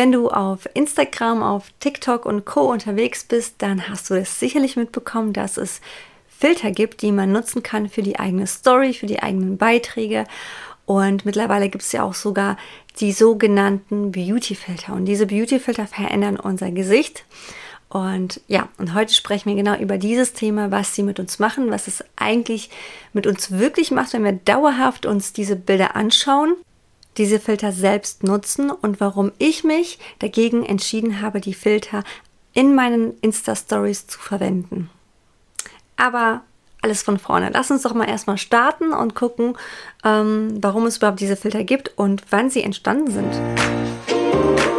Wenn du auf Instagram, auf TikTok und Co unterwegs bist, dann hast du es sicherlich mitbekommen, dass es Filter gibt, die man nutzen kann für die eigene Story, für die eigenen Beiträge. Und mittlerweile gibt es ja auch sogar die sogenannten Beauty-Filter. Und diese Beauty-Filter verändern unser Gesicht. Und ja, und heute sprechen wir genau über dieses Thema, was sie mit uns machen, was es eigentlich mit uns wirklich macht, wenn wir dauerhaft uns diese Bilder anschauen, diese Filter selbst nutzen und warum ich mich dagegen entschieden habe, die Filter in meinen Insta-Stories zu verwenden. Aber alles von vorne. Lass uns doch mal erstmal starten und gucken, ähm, warum es überhaupt diese Filter gibt und wann sie entstanden sind.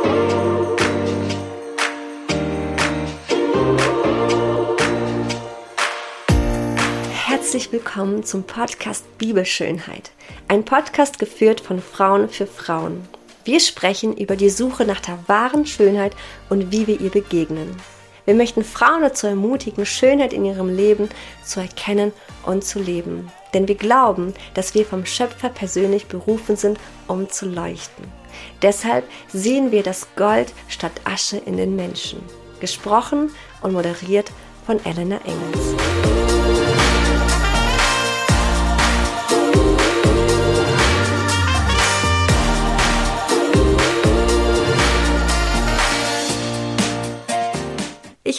Herzlich willkommen zum Podcast Bibelschönheit. Ein Podcast geführt von Frauen für Frauen. Wir sprechen über die Suche nach der wahren Schönheit und wie wir ihr begegnen. Wir möchten Frauen dazu ermutigen, Schönheit in ihrem Leben zu erkennen und zu leben. Denn wir glauben, dass wir vom Schöpfer persönlich berufen sind, um zu leuchten. Deshalb sehen wir das Gold statt Asche in den Menschen. Gesprochen und moderiert von Elena Engels.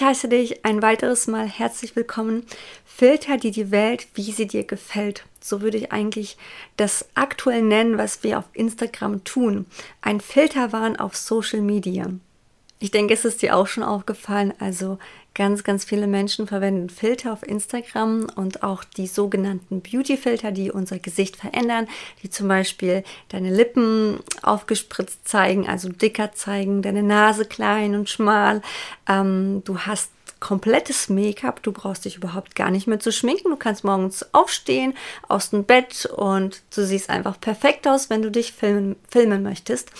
Ich heiße dich ein weiteres Mal herzlich willkommen. Filter dir die Welt, wie sie dir gefällt. So würde ich eigentlich das aktuell nennen, was wir auf Instagram tun. Ein Filterwahn auf Social Media. Ich denke, es ist dir auch schon aufgefallen. Also ganz, ganz viele Menschen verwenden Filter auf Instagram und auch die sogenannten Beauty-Filter, die unser Gesicht verändern, die zum Beispiel deine Lippen aufgespritzt zeigen, also dicker zeigen, deine Nase klein und schmal. Ähm, du hast komplettes Make-up. Du brauchst dich überhaupt gar nicht mehr zu schminken. Du kannst morgens aufstehen aus dem Bett und du siehst einfach perfekt aus, wenn du dich filmen, filmen möchtest.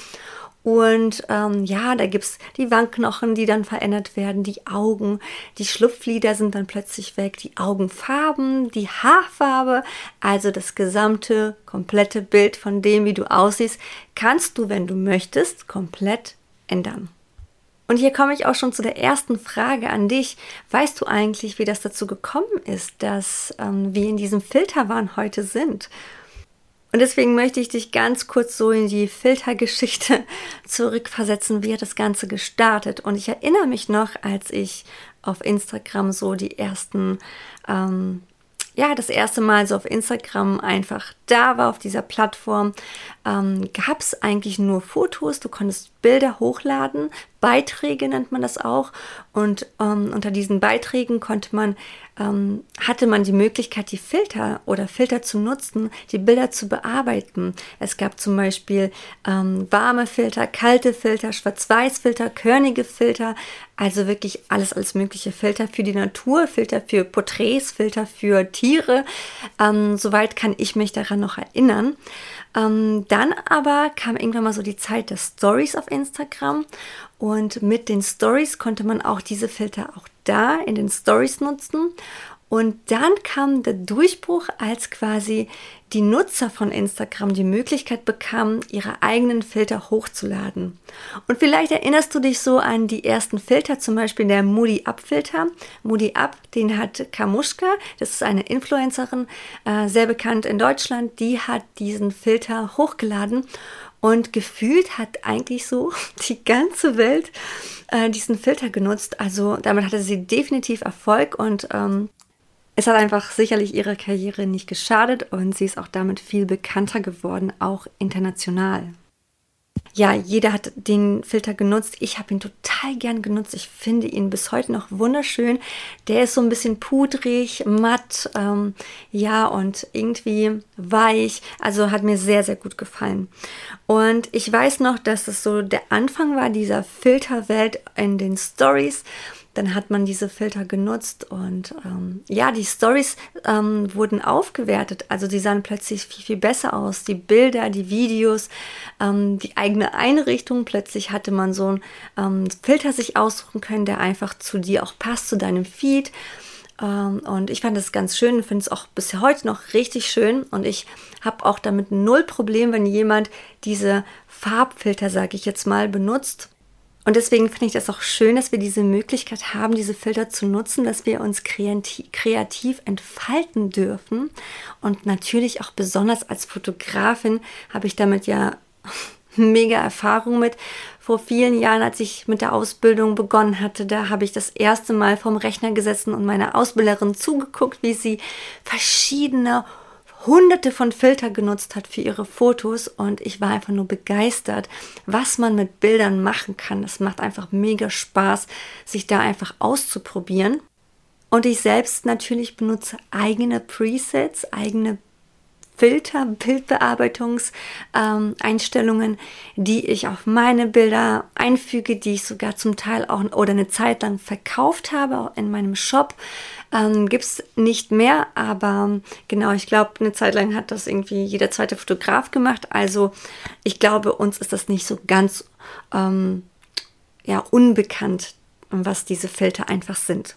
Und ähm, ja, da gibt's die Wangenknochen, die dann verändert werden, die Augen, die Schlupflider sind dann plötzlich weg, die Augenfarben, die Haarfarbe, also das gesamte, komplette Bild von dem, wie du aussiehst, kannst du, wenn du möchtest, komplett ändern. Und hier komme ich auch schon zu der ersten Frage an dich. Weißt du eigentlich, wie das dazu gekommen ist, dass ähm, wir in diesem Filterwahn heute sind? Und deswegen möchte ich dich ganz kurz so in die Filtergeschichte zurückversetzen, wie hat das Ganze gestartet. Und ich erinnere mich noch, als ich auf Instagram so die ersten ähm, ja, das erste Mal so auf Instagram einfach da war, auf dieser Plattform, ähm, gab es eigentlich nur Fotos. Du konntest Bilder hochladen, Beiträge nennt man das auch. Und ähm, unter diesen Beiträgen konnte man, ähm, hatte man die Möglichkeit, die Filter oder Filter zu nutzen, die Bilder zu bearbeiten. Es gab zum Beispiel ähm, warme Filter, kalte Filter, Schwarz-Weiß-Filter, körnige Filter, also wirklich alles als mögliche Filter für die Natur, Filter für Porträts, Filter für Tiere. Ähm, soweit kann ich mich daran noch erinnern. Ähm, dann aber kam irgendwann mal so die Zeit der Stories auf Instagram und mit den Stories konnte man auch diese Filter auch da in den Stories nutzen. Und dann kam der Durchbruch, als quasi die Nutzer von Instagram die Möglichkeit bekamen, ihre eigenen Filter hochzuladen. Und vielleicht erinnerst du dich so an die ersten Filter, zum Beispiel der Moody Up Filter. Moody Up, den hat Kamushka, das ist eine Influencerin, äh, sehr bekannt in Deutschland, die hat diesen Filter hochgeladen. Und gefühlt hat eigentlich so die ganze Welt äh, diesen Filter genutzt. Also damit hatte sie definitiv Erfolg und ähm, es hat einfach sicherlich ihrer Karriere nicht geschadet und sie ist auch damit viel bekannter geworden, auch international. Ja, jeder hat den Filter genutzt. Ich habe ihn total gern genutzt. Ich finde ihn bis heute noch wunderschön. Der ist so ein bisschen pudrig, matt, ähm, ja, und irgendwie weich. Also hat mir sehr, sehr gut gefallen. Und ich weiß noch, dass es so der Anfang war dieser Filterwelt in den Stories dann hat man diese Filter genutzt und ähm, ja, die Stories ähm, wurden aufgewertet. Also die sahen plötzlich viel, viel besser aus. Die Bilder, die Videos, ähm, die eigene Einrichtung. Plötzlich hatte man so einen ähm, Filter sich aussuchen können, der einfach zu dir auch passt, zu deinem Feed. Ähm, und ich fand das ganz schön, finde es auch bis heute noch richtig schön. Und ich habe auch damit null Problem, wenn jemand diese Farbfilter, sage ich jetzt mal, benutzt Und deswegen finde ich das auch schön, dass wir diese Möglichkeit haben, diese Filter zu nutzen, dass wir uns kreativ, entfalten dürfen. Und natürlich auch besonders als Fotografin habe ich damit ja mega Erfahrung mit. Vor vielen Jahren, als ich mit der Ausbildung begonnen hatte, da habe ich das erste Mal vorm Rechner gesessen und meiner Ausbilderin zugeguckt, wie sie verschiedene hunderte von Filter genutzt hat für ihre Fotos und ich war einfach nur begeistert, was man mit Bildern machen kann. Es macht einfach mega Spaß, sich da einfach auszuprobieren. Und ich selbst natürlich benutze eigene Presets, eigene Filter, Bildbearbeitungseinstellungen, ähm, die ich auf meine Bilder einfüge, die ich sogar zum Teil auch oder eine Zeit lang verkauft habe in meinem Shop. Ähm, Gibt es nicht mehr, aber genau, ich glaube, eine Zeit lang hat das irgendwie jeder zweite Fotograf gemacht. Also ich glaube, uns ist das nicht so ganz ähm, ja, unbekannt, was diese Filter einfach sind.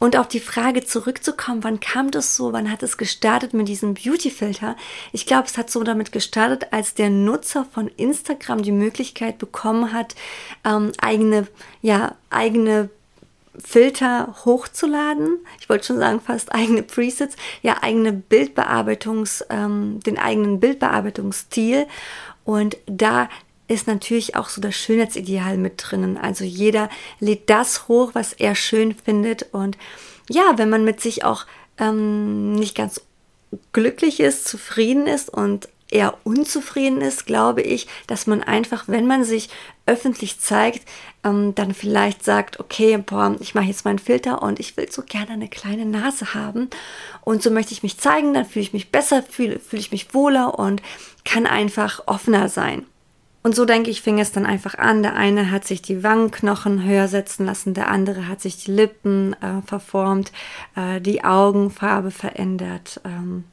Und auf die Frage zurückzukommen, wann kam das so, wann hat es gestartet mit diesem Beauty-Filter? Ich glaube, es hat so damit gestartet, als der Nutzer von Instagram die Möglichkeit bekommen hat, ähm, eigene, ja, eigene Filter hochzuladen. Ich wollte schon sagen, fast eigene Presets, ja, eigene Bildbearbeitungs, ähm, den eigenen Bildbearbeitungsstil. Und da ist natürlich auch so das Schönheitsideal mit drinnen. Also jeder lädt das hoch, was er schön findet. Und ja, wenn man mit sich auch ähm, nicht ganz glücklich ist, zufrieden ist und eher unzufrieden ist, glaube ich, dass man einfach, wenn man sich öffentlich zeigt, ähm, dann vielleicht sagt, okay, boah, ich mache jetzt meinen Filter und ich will so gerne eine kleine Nase haben und so möchte ich mich zeigen, dann fühle ich mich besser, fühle fühl ich mich wohler und kann einfach offener sein. Und so denke ich, fing es dann einfach an. Der eine hat sich die Wangenknochen höher setzen lassen, der andere hat sich die Lippen äh, verformt, äh, die Augenfarbe verändert, ähm,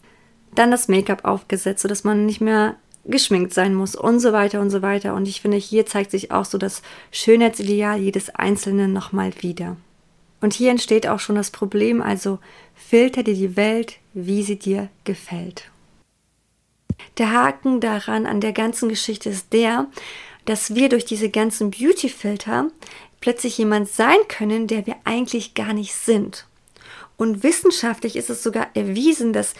dann das Make-up aufgesetzt, sodass man nicht mehr geschminkt sein muss und so weiter und so weiter. Und ich finde, hier zeigt sich auch so das Schönheitsideal jedes Einzelnen nochmal wieder. Und hier entsteht auch schon das Problem, also filter dir die Welt, wie sie dir gefällt. Der Haken daran an der ganzen Geschichte ist der, dass wir durch diese ganzen Beauty-Filter plötzlich jemand sein können, der wir eigentlich gar nicht sind. Und wissenschaftlich ist es sogar erwiesen, dass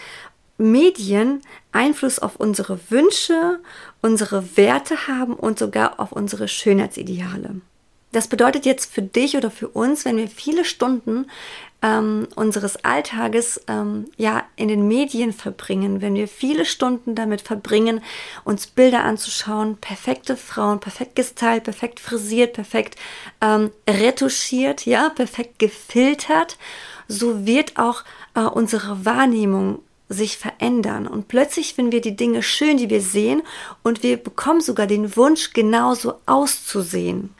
Medien Einfluss auf unsere Wünsche, unsere Werte haben und sogar auf unsere Schönheitsideale. Das bedeutet jetzt für dich oder für uns, wenn wir viele Stunden ähm, unseres Alltages ähm, ja in den Medien verbringen, wenn wir viele Stunden damit verbringen, uns Bilder anzuschauen, perfekte Frauen, perfekt gestylt, perfekt frisiert, perfekt ähm, retuschiert, ja, perfekt gefiltert, so wird auch äh, unsere Wahrnehmung sich verändern. Und plötzlich finden wir die Dinge schön, die wir sehen, und wir bekommen sogar den Wunsch, genauso auszusehen.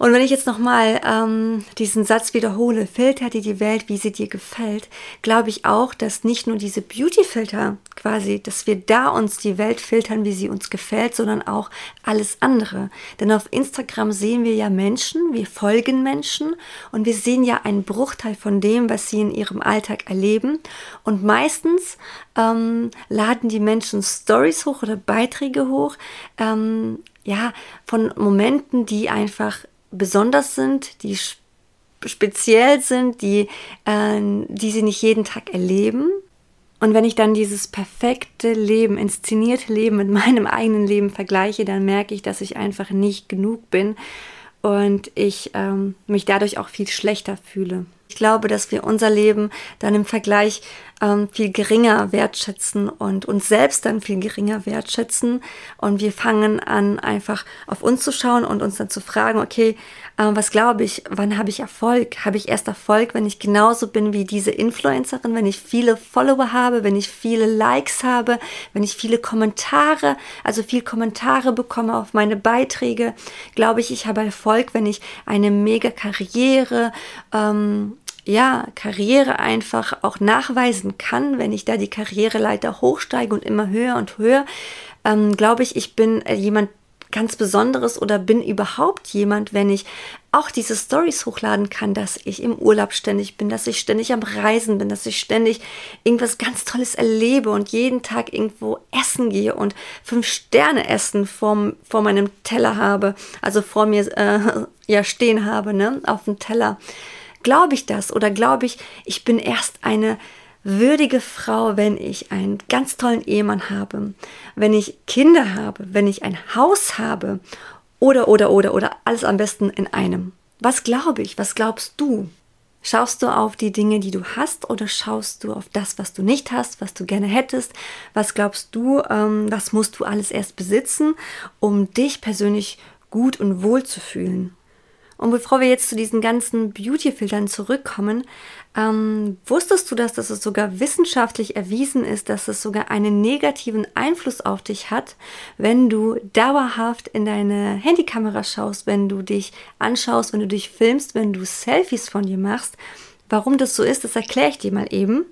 Und wenn ich jetzt nochmal ähm, diesen Satz wiederhole, filter dir die Welt, wie sie dir gefällt, glaube ich auch, dass nicht nur diese Beauty-Filter quasi, dass wir da uns die Welt filtern, wie sie uns gefällt, sondern auch alles andere. Denn auf Instagram sehen wir ja Menschen, wir folgen Menschen und wir sehen ja einen Bruchteil von dem, was sie in ihrem Alltag erleben. Und meistens ähm, laden die Menschen Stories hoch oder Beiträge hoch, ähm, ja, von Momenten, die einfach besonders sind, die speziell sind, die, äh, die sie nicht jeden Tag erleben. Und wenn ich dann dieses perfekte Leben, inszenierte Leben mit meinem eigenen Leben vergleiche, dann merke ich, dass ich einfach nicht genug bin und ich ähm, mich dadurch auch viel schlechter fühle. Ich glaube, dass wir unser Leben dann im Vergleich ähm, viel geringer wertschätzen und uns selbst dann viel geringer wertschätzen. Und wir fangen an, einfach auf uns zu schauen und uns dann zu fragen, okay, äh, was glaube ich, wann habe ich Erfolg? Habe ich erst Erfolg, wenn ich genauso bin wie diese Influencerin, wenn ich viele Follower habe, wenn ich viele Likes habe, wenn ich viele Kommentare, also viel Kommentare bekomme auf meine Beiträge? Glaube ich, ich habe Erfolg, wenn ich eine mega Karriere, ähm, ja, Karriere einfach auch nachweisen kann, wenn ich da die Karriereleiter hochsteige und immer höher und höher, ähm, glaube ich, ich bin äh, jemand ganz Besonderes oder bin überhaupt jemand, wenn ich auch diese Stories hochladen kann, dass ich im Urlaub ständig bin, dass ich ständig am Reisen bin, dass ich ständig irgendwas ganz Tolles erlebe und jeden Tag irgendwo essen gehe und fünf Sterne essen vor, vor meinem Teller habe, also vor mir äh, ja stehen habe, ne, auf dem Teller. Glaube ich das oder glaube ich, ich bin erst eine würdige Frau, wenn ich einen ganz tollen Ehemann habe, wenn ich Kinder habe, wenn ich ein Haus habe oder, oder, oder, oder alles am besten in einem. Was glaube ich? Was glaubst du? Schaust du auf die Dinge, die du hast oder schaust du auf das, was du nicht hast, was du gerne hättest? Was glaubst du, ähm, was musst du alles erst besitzen, um dich persönlich gut und wohl zu fühlen? Und bevor wir jetzt zu diesen ganzen Beauty-Filtern zurückkommen, ähm, wusstest du, dass, dass es sogar wissenschaftlich erwiesen ist, dass es sogar einen negativen Einfluss auf dich hat, wenn du dauerhaft in deine Handykamera schaust, wenn du dich anschaust, wenn du dich filmst, wenn du Selfies von dir machst? Warum das so ist, das erkläre ich dir mal eben.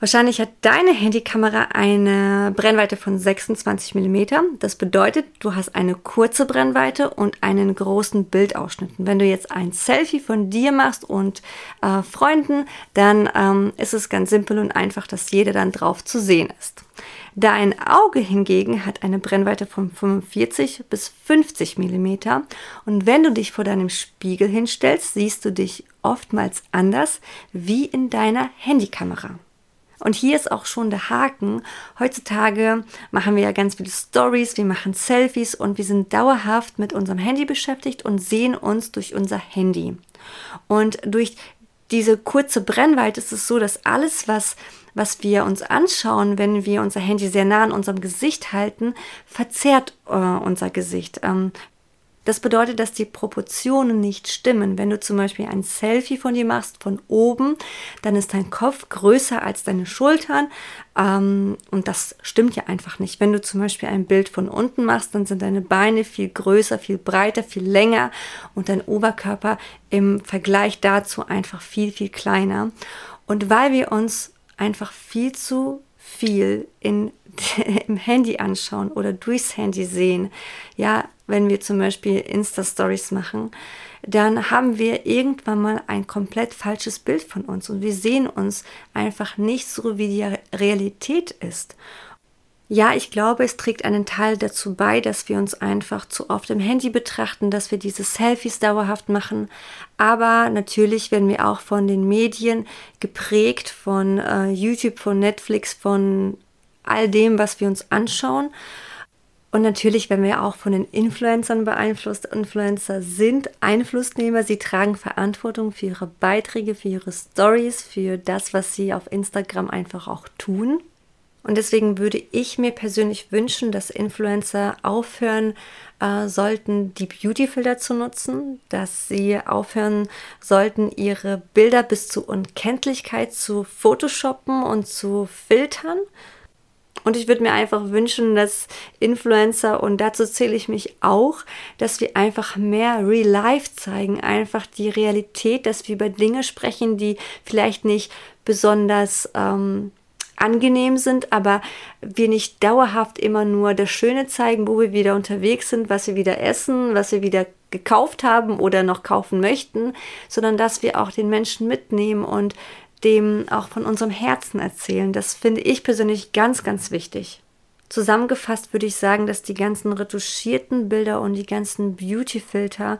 Wahrscheinlich hat deine Handykamera eine Brennweite von 26 mm. Das bedeutet, du hast eine kurze Brennweite und einen großen Bildausschnitt. Wenn du jetzt ein Selfie von dir machst und äh, Freunden, dann ähm, ist es ganz simpel und einfach, dass jeder dann drauf zu sehen ist. Dein Auge hingegen hat eine Brennweite von 45 bis 50 mm und wenn du dich vor deinem Spiegel hinstellst, siehst du dich oftmals anders wie in deiner Handykamera. Und hier ist auch schon der Haken. Heutzutage machen wir ja ganz viele Stories, wir machen Selfies und wir sind dauerhaft mit unserem Handy beschäftigt und sehen uns durch unser Handy. Und durch diese kurze Brennweite ist es so, dass alles, was, was wir uns anschauen, wenn wir unser Handy sehr nah an unserem Gesicht halten, verzerrt äh, unser Gesicht. Ähm, das bedeutet, dass die Proportionen nicht stimmen. Wenn du zum Beispiel ein Selfie von dir machst von oben, dann ist dein Kopf größer als deine Schultern. Ähm, und das stimmt ja einfach nicht. Wenn du zum Beispiel ein Bild von unten machst, dann sind deine Beine viel größer, viel breiter, viel länger und dein Oberkörper im Vergleich dazu einfach viel, viel kleiner. Und weil wir uns einfach viel zu viel in, im Handy anschauen oder durchs Handy sehen, ja, wenn wir zum Beispiel Insta-Stories machen, dann haben wir irgendwann mal ein komplett falsches Bild von uns und wir sehen uns einfach nicht so, wie die Realität ist. Ja, ich glaube, es trägt einen Teil dazu bei, dass wir uns einfach zu oft im Handy betrachten, dass wir diese Selfies dauerhaft machen. Aber natürlich werden wir auch von den Medien geprägt, von äh, YouTube, von Netflix, von all dem, was wir uns anschauen. Und natürlich werden wir auch von den Influencern beeinflusst. Influencer sind Einflussnehmer. Sie tragen Verantwortung für ihre Beiträge, für ihre Stories, für das, was sie auf Instagram einfach auch tun. Und deswegen würde ich mir persönlich wünschen, dass Influencer aufhören äh, sollten, die Beautyfilter zu nutzen, dass sie aufhören sollten, ihre Bilder bis zur Unkenntlichkeit zu photoshoppen und zu filtern und ich würde mir einfach wünschen, dass Influencer, und dazu zähle ich mich auch, dass wir einfach mehr Real Life zeigen, einfach die Realität, dass wir über Dinge sprechen, die vielleicht nicht besonders ähm, angenehm sind, aber wir nicht dauerhaft immer nur das Schöne zeigen, wo wir wieder unterwegs sind, was wir wieder essen, was wir wieder gekauft haben oder noch kaufen möchten, sondern dass wir auch den Menschen mitnehmen und dem auch von unserem Herzen erzählen. Das finde ich persönlich ganz, ganz wichtig. Zusammengefasst würde ich sagen, dass die ganzen retuschierten Bilder und die ganzen Beauty-Filter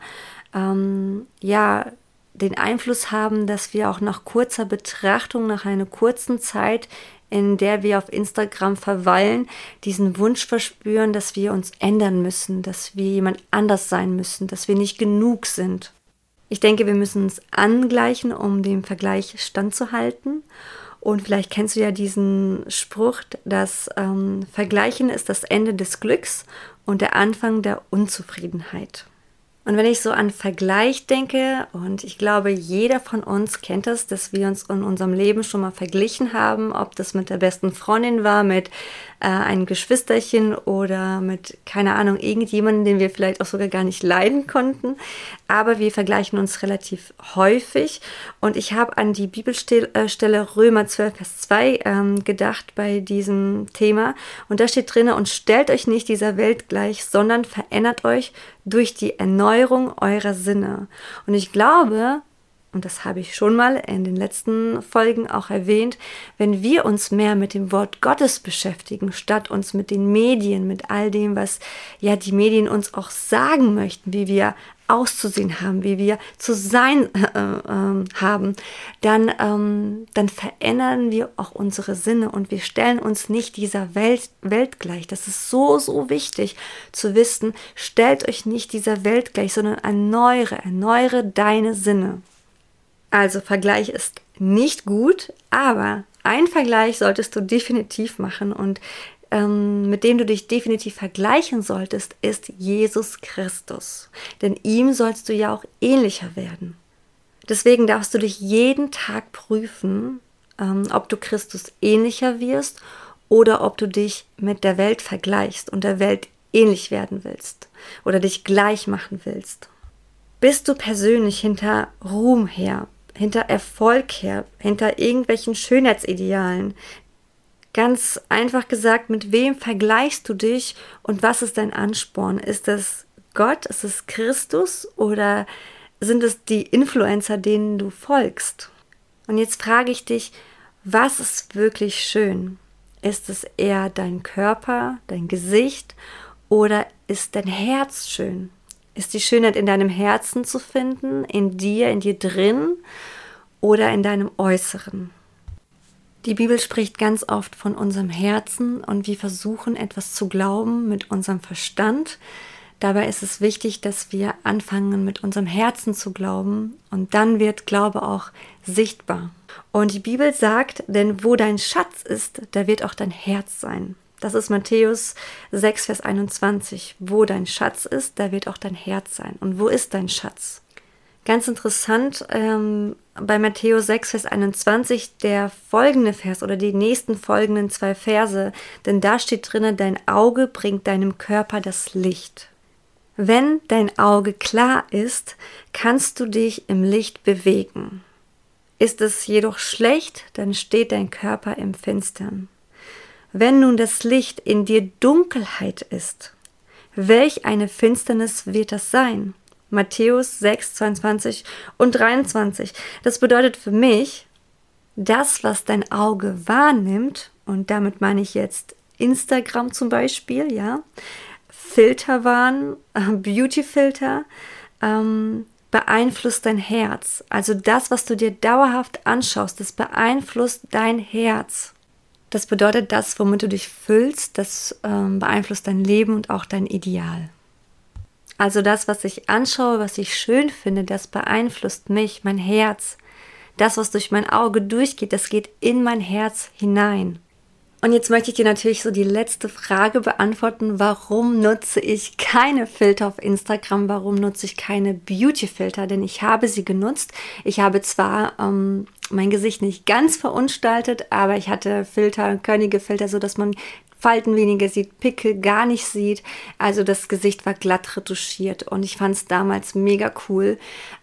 ähm, ja den Einfluss haben, dass wir auch nach kurzer Betrachtung, nach einer kurzen Zeit, in der wir auf Instagram verweilen, diesen Wunsch verspüren, dass wir uns ändern müssen, dass wir jemand anders sein müssen, dass wir nicht genug sind. Ich denke, wir müssen es angleichen, um dem Vergleich standzuhalten. Und vielleicht kennst du ja diesen Spruch, dass ähm, Vergleichen ist das Ende des Glücks und der Anfang der Unzufriedenheit. Und wenn ich so an Vergleich denke, und ich glaube, jeder von uns kennt das, dass wir uns in unserem Leben schon mal verglichen haben, ob das mit der besten Freundin war, mit äh, ein Geschwisterchen oder mit, keine Ahnung, irgendjemanden, den wir vielleicht auch sogar gar nicht leiden konnten. Aber wir vergleichen uns relativ häufig. Und ich habe an die Bibelstelle äh, Römer 12, Vers 2 ähm, gedacht bei diesem Thema. Und da steht drin, und stellt euch nicht dieser Welt gleich, sondern verändert euch durch die Erneuerung eurer Sinne. Und ich glaube, und das habe ich schon mal in den letzten Folgen auch erwähnt, wenn wir uns mehr mit dem Wort Gottes beschäftigen, statt uns mit den Medien, mit all dem, was ja die Medien uns auch sagen möchten, wie wir auszusehen haben, wie wir zu sein äh, äh, haben, dann, ähm, dann verändern wir auch unsere Sinne und wir stellen uns nicht dieser Welt, Welt gleich. Das ist so, so wichtig zu wissen. Stellt euch nicht dieser Welt gleich, sondern erneuere, erneuere deine Sinne. Also Vergleich ist nicht gut, aber ein Vergleich solltest du definitiv machen und ähm, mit dem du dich definitiv vergleichen solltest, ist Jesus Christus. Denn ihm sollst du ja auch ähnlicher werden. Deswegen darfst du dich jeden Tag prüfen, ähm, ob du Christus ähnlicher wirst oder ob du dich mit der Welt vergleichst und der Welt ähnlich werden willst oder dich gleich machen willst. Bist du persönlich hinter Ruhm her? Hinter Erfolg her, hinter irgendwelchen Schönheitsidealen. Ganz einfach gesagt, mit wem vergleichst du dich und was ist dein Ansporn? Ist das Gott, ist es Christus oder sind es die Influencer, denen du folgst? Und jetzt frage ich dich, was ist wirklich schön? Ist es eher dein Körper, dein Gesicht oder ist dein Herz schön? Ist die Schönheit in deinem Herzen zu finden, in dir, in dir drin oder in deinem Äußeren? Die Bibel spricht ganz oft von unserem Herzen und wir versuchen etwas zu glauben mit unserem Verstand. Dabei ist es wichtig, dass wir anfangen mit unserem Herzen zu glauben und dann wird Glaube auch sichtbar. Und die Bibel sagt, denn wo dein Schatz ist, da wird auch dein Herz sein. Das ist Matthäus 6, Vers 21. Wo dein Schatz ist, da wird auch dein Herz sein. Und wo ist dein Schatz? Ganz interessant, ähm, bei Matthäus 6, Vers 21, der folgende Vers oder die nächsten folgenden zwei Verse, denn da steht drinnen, dein Auge bringt deinem Körper das Licht. Wenn dein Auge klar ist, kannst du dich im Licht bewegen. Ist es jedoch schlecht, dann steht dein Körper im Finstern. Wenn nun das Licht in dir Dunkelheit ist, welch eine Finsternis wird das sein? Matthäus 6, 22 und 23. Das bedeutet für mich, das, was dein Auge wahrnimmt, und damit meine ich jetzt Instagram zum Beispiel, ja, Filterwahn, äh, Beautyfilter, ähm, beeinflusst dein Herz. Also das, was du dir dauerhaft anschaust, das beeinflusst dein Herz. Das bedeutet, das, womit du dich füllst, das ähm, beeinflusst dein Leben und auch dein Ideal. Also das, was ich anschaue, was ich schön finde, das beeinflusst mich, mein Herz. Das, was durch mein Auge durchgeht, das geht in mein Herz hinein. Und jetzt möchte ich dir natürlich so die letzte Frage beantworten. Warum nutze ich keine Filter auf Instagram? Warum nutze ich keine Beauty-Filter? Denn ich habe sie genutzt. Ich habe zwar ähm, mein Gesicht nicht ganz verunstaltet, aber ich hatte Filter, körnige Filter, so dass man Falten weniger sieht, Pickel gar nicht sieht. Also das Gesicht war glatt retuschiert und ich fand es damals mega cool.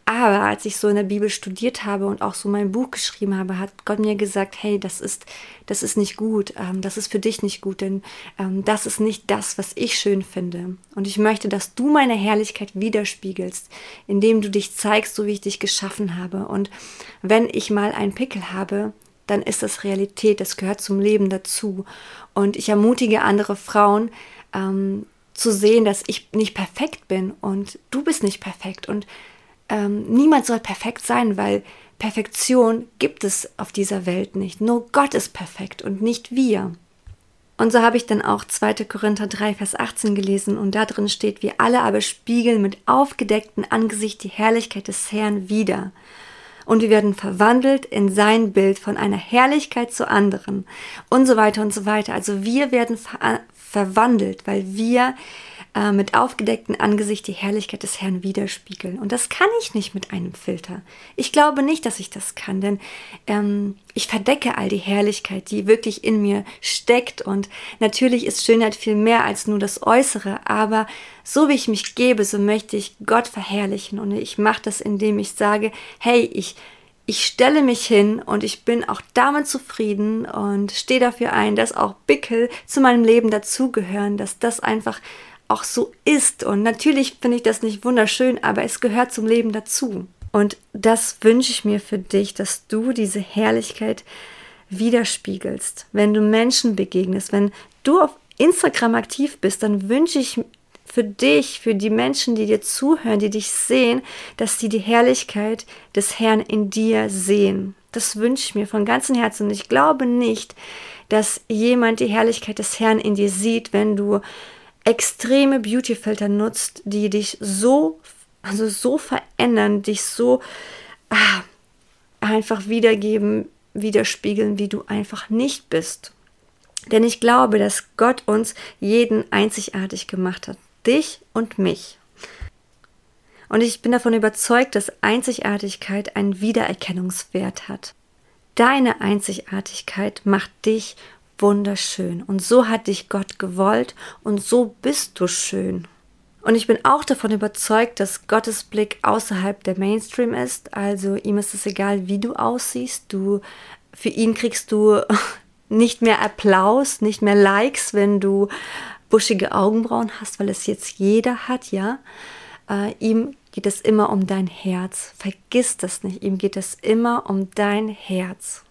Aber als ich so in der Bibel studiert habe und auch so mein Buch geschrieben habe, hat Gott mir gesagt, hey, das ist, das ist nicht gut, ähm, das ist für dich nicht gut, denn ähm, das ist nicht das, was ich schön finde. Und ich möchte, dass du meine Herrlichkeit widerspiegelst, indem du dich zeigst, so wie ich dich geschaffen habe. Und wenn ich mal einen Pickel habe, dann ist das Realität, das gehört zum Leben dazu. Und ich ermutige andere Frauen ähm, zu sehen, dass ich nicht perfekt bin und du bist nicht perfekt und ähm, niemand soll perfekt sein, weil Perfektion gibt es auf dieser Welt nicht. Nur Gott ist perfekt und nicht wir. Und so habe ich dann auch 2. Korinther 3, Vers 18 gelesen und da drin steht, wir alle aber spiegeln mit aufgedecktem Angesicht die Herrlichkeit des Herrn wider und wir werden verwandelt in sein Bild von einer Herrlichkeit zu anderen und so weiter und so weiter. Also wir werden ver verwandelt, weil wir äh, mit aufgedecktem Angesicht die Herrlichkeit des Herrn widerspiegeln. Und das kann ich nicht mit einem Filter. Ich glaube nicht, dass ich das kann, denn ähm, ich verdecke all die Herrlichkeit, die wirklich in mir steckt. Und natürlich ist Schönheit viel mehr als nur das Äußere, aber so wie ich mich gebe, so möchte ich Gott verherrlichen. Und ich mache das, indem ich sage, hey, ich ich stelle mich hin und ich bin auch damit zufrieden und stehe dafür ein, dass auch Bickel zu meinem Leben dazugehören, dass das einfach auch so ist. Und natürlich finde ich das nicht wunderschön, aber es gehört zum Leben dazu. Und das wünsche ich mir für dich, dass du diese Herrlichkeit widerspiegelst. Wenn du Menschen begegnest, wenn du auf Instagram aktiv bist, dann wünsche ich für dich, für die Menschen, die dir zuhören, die dich sehen, dass sie die Herrlichkeit des Herrn in dir sehen. Das wünsche ich mir von ganzem Herzen. Und ich glaube nicht, dass jemand die Herrlichkeit des Herrn in dir sieht, wenn du extreme Beautyfilter nutzt, die dich so, also so verändern, dich so ah, einfach wiedergeben, widerspiegeln, wie du einfach nicht bist. Denn ich glaube, dass Gott uns jeden einzigartig gemacht hat dich und mich. Und ich bin davon überzeugt, dass Einzigartigkeit einen Wiedererkennungswert hat. Deine Einzigartigkeit macht dich wunderschön. Und so hat dich Gott gewollt und so bist du schön. Und ich bin auch davon überzeugt, dass Gottes Blick außerhalb der Mainstream ist. Also ihm ist es egal, wie du aussiehst. Du, für ihn kriegst du nicht mehr Applaus, nicht mehr Likes, wenn du buschige Augenbrauen hast, weil es jetzt jeder hat, ja. Äh, ihm geht es immer um dein Herz. Vergiss das nicht. Ihm geht es immer um dein Herz.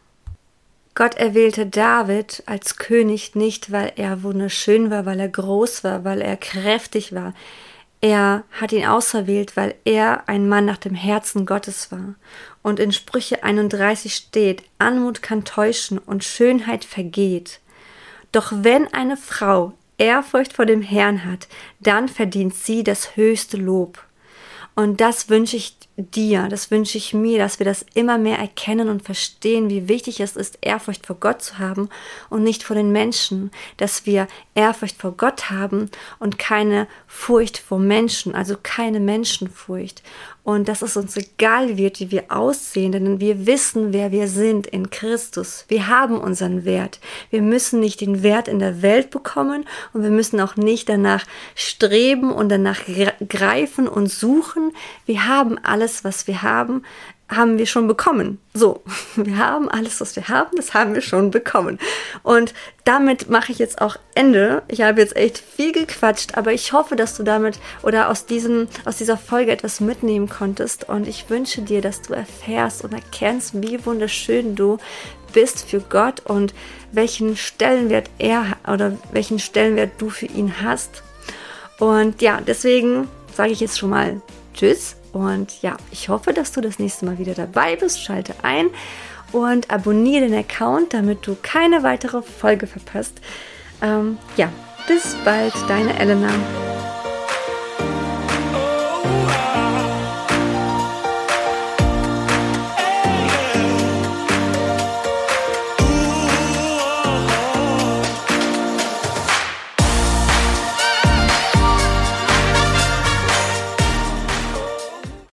Gott erwählte David als König nicht, weil er wunderschön war, weil er groß war, weil er kräftig war. Er hat ihn auserwählt, weil er ein Mann nach dem Herzen Gottes war. Und in Sprüche 31 steht, Anmut kann täuschen und Schönheit vergeht. Doch wenn eine Frau Ehrfurcht vor dem Herrn hat, dann verdient sie das höchste Lob. Und das wünsche ich dir, das wünsche ich mir, dass wir das immer mehr erkennen und verstehen, wie wichtig es ist, Ehrfurcht vor Gott zu haben und nicht vor den Menschen, dass wir Ehrfurcht vor Gott haben und keine Furcht vor Menschen, also keine Menschenfurcht und dass es uns egal wird, wie wir aussehen, denn wir wissen, wer wir sind in Christus. Wir haben unseren Wert. Wir müssen nicht den Wert in der Welt bekommen und wir müssen auch nicht danach streben und danach greifen und suchen. Wir haben alles, was wir haben haben wir schon bekommen. So, wir haben alles, was wir haben, das haben wir schon bekommen. Und damit mache ich jetzt auch Ende. Ich habe jetzt echt viel gequatscht, aber ich hoffe, dass du damit oder aus diesem, aus dieser Folge etwas mitnehmen konntest. Und ich wünsche dir, dass du erfährst und erkennst, wie wunderschön du bist für Gott und welchen Stellenwert er oder welchen Stellenwert du für ihn hast. Und ja, deswegen sage ich jetzt schon mal Tschüss und ja, ich hoffe, dass du das nächste Mal wieder dabei bist. Schalte ein und abonniere den Account, damit du keine weitere Folge verpasst. Ähm, ja, bis bald, deine Elena.